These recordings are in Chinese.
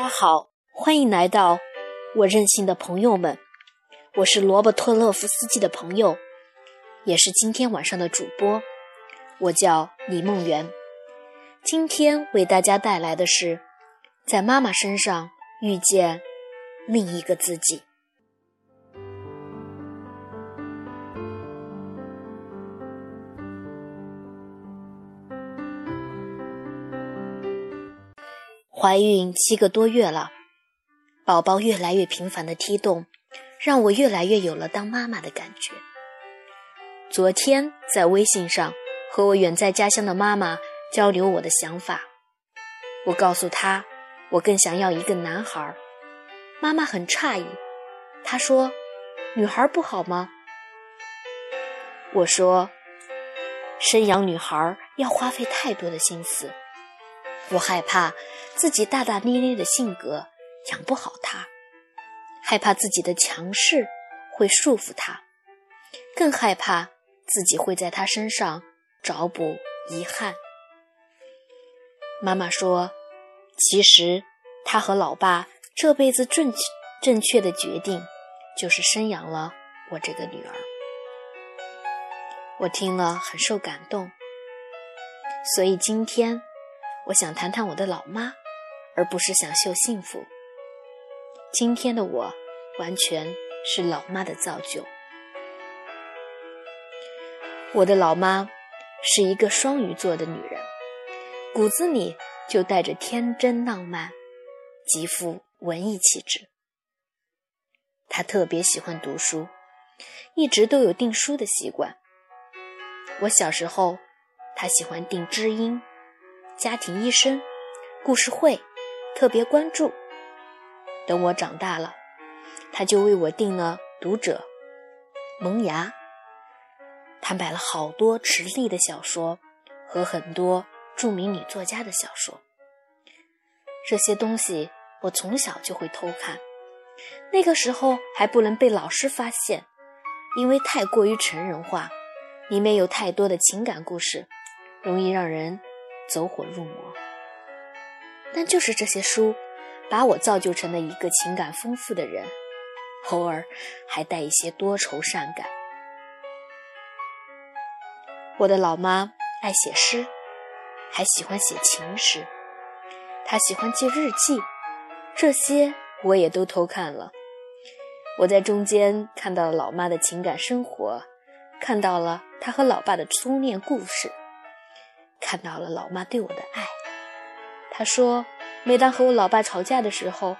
大家好，欢迎来到我任性的朋友们，我是罗伯特勒夫斯基的朋友，也是今天晚上的主播，我叫李梦圆。今天为大家带来的是，在妈妈身上遇见另一个自己。怀孕七个多月了，宝宝越来越频繁的踢动，让我越来越有了当妈妈的感觉。昨天在微信上和我远在家乡的妈妈交流我的想法，我告诉她，我更想要一个男孩。妈妈很诧异，她说：“女孩不好吗？”我说：“生养女孩要花费太多的心思。”我害怕自己大大咧咧的性格养不好他，害怕自己的强势会束缚他，更害怕自己会在他身上找补遗憾。妈妈说：“其实他和老爸这辈子正正确的决定，就是生养了我这个女儿。”我听了很受感动，所以今天。我想谈谈我的老妈，而不是想秀幸福。今天的我，完全是老妈的造就。我的老妈是一个双鱼座的女人，骨子里就带着天真浪漫，极富文艺气质。她特别喜欢读书，一直都有订书的习惯。我小时候，她喜欢订知音。家庭医生，故事会，特别关注。等我长大了，他就为我订了《读者》《萌芽》。他买了好多池莉的小说和很多著名女作家的小说。这些东西我从小就会偷看，那个时候还不能被老师发现，因为太过于成人化，里面有太多的情感故事，容易让人。走火入魔，但就是这些书，把我造就成了一个情感丰富的人，偶尔还带一些多愁善感。我的老妈爱写诗，还喜欢写情诗，她喜欢记日记，这些我也都偷看了。我在中间看到了老妈的情感生活，看到了她和老爸的初恋故事。看到了老妈对我的爱，她说，每当和我老爸吵架的时候，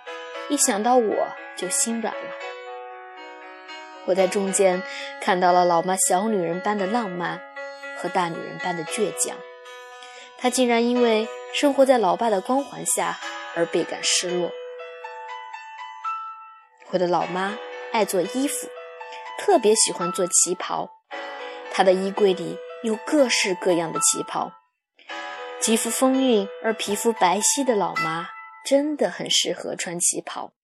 一想到我就心软了。我在中间看到了老妈小女人般的浪漫和大女人般的倔强，她竟然因为生活在老爸的光环下而倍感失落。我的老妈爱做衣服，特别喜欢做旗袍，她的衣柜里有各式各样的旗袍。极富风韵而皮肤白皙的老妈，真的很适合穿旗袍，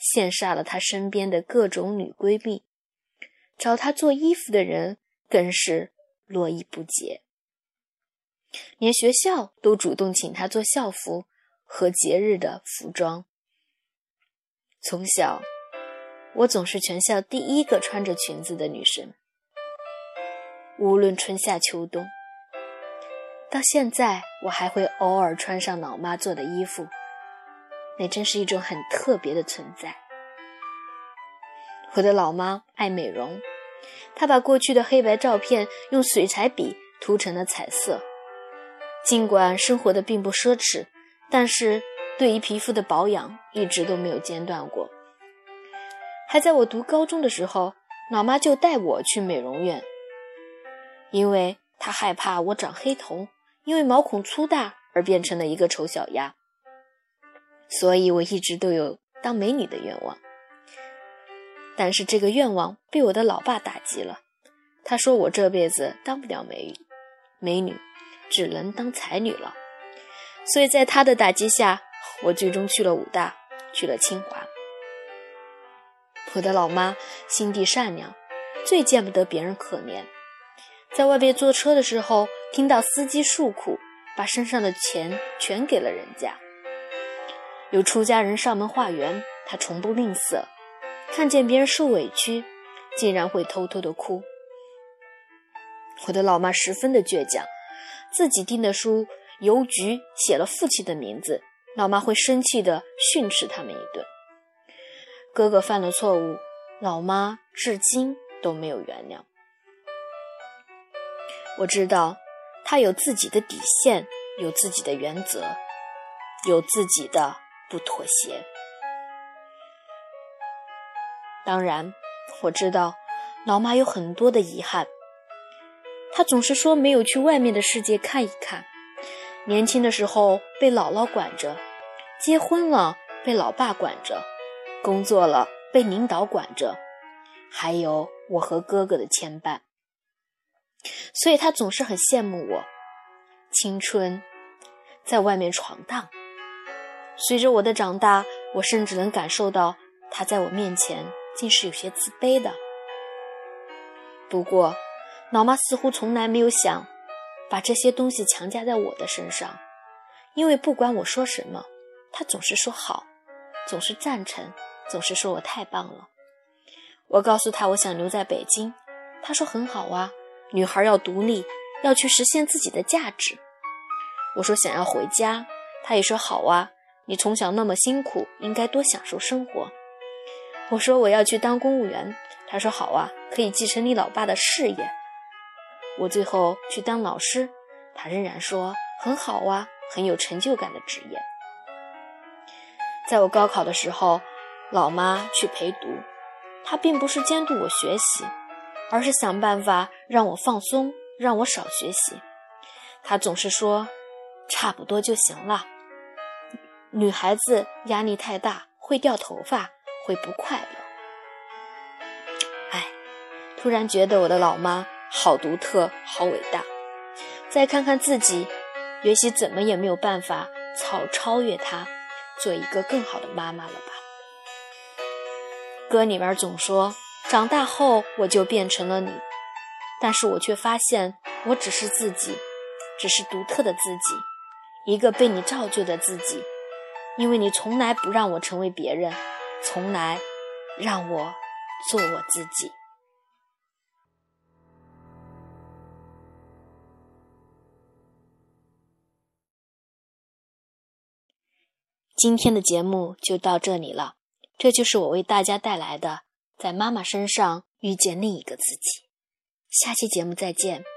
羡煞了她身边的各种女闺蜜。找她做衣服的人更是络绎不绝，连学校都主动请她做校服和节日的服装。从小，我总是全校第一个穿着裙子的女生，无论春夏秋冬。到现在，我还会偶尔穿上老妈做的衣服，那真是一种很特别的存在。我的老妈爱美容，她把过去的黑白照片用水彩笔涂成了彩色。尽管生活的并不奢侈，但是对于皮肤的保养一直都没有间断过。还在我读高中的时候，老妈就带我去美容院，因为她害怕我长黑头。因为毛孔粗大而变成了一个丑小鸭，所以我一直都有当美女的愿望。但是这个愿望被我的老爸打击了，他说我这辈子当不了美女，美女只能当才女了。所以在他的打击下，我最终去了武大，去了清华。我的老妈心地善良，最见不得别人可怜。在外边坐车的时候，听到司机诉苦，把身上的钱全给了人家。有出家人上门化缘，他从不吝啬；看见别人受委屈，竟然会偷偷的哭。我的老妈十分的倔强，自己订的书邮局写了父亲的名字，老妈会生气的训斥他们一顿。哥哥犯了错误，老妈至今都没有原谅。我知道，他有自己的底线，有自己的原则，有自己的不妥协。当然，我知道老妈有很多的遗憾。她总是说没有去外面的世界看一看。年轻的时候被姥姥管着，结婚了被老爸管着，工作了被领导管着，还有我和哥哥的牵绊。所以她总是很羡慕我，青春在外面闯荡。随着我的长大，我甚至能感受到她在我面前竟是有些自卑的。不过。老妈似乎从来没有想把这些东西强加在我的身上，因为不管我说什么，她总是说好，总是赞成，总是说我太棒了。我告诉她我想留在北京，她说很好啊，女孩要独立，要去实现自己的价值。我说想要回家，她也说好啊，你从小那么辛苦，应该多享受生活。我说我要去当公务员，她说好啊，可以继承你老爸的事业。我最后去当老师，他仍然说很好啊，很有成就感的职业。在我高考的时候，老妈去陪读，她并不是监督我学习，而是想办法让我放松，让我少学习。他总是说差不多就行了。女孩子压力太大会掉头发，会不快乐。哎，突然觉得我的老妈。好独特，好伟大。再看看自己，也许怎么也没有办法超超越她，做一个更好的妈妈了吧？歌里面总说，长大后我就变成了你，但是我却发现，我只是自己，只是独特的自己，一个被你造就的自己。因为你从来不让我成为别人，从来让我做我自己。今天的节目就到这里了，这就是我为大家带来的，在妈妈身上遇见另一个自己。下期节目再见。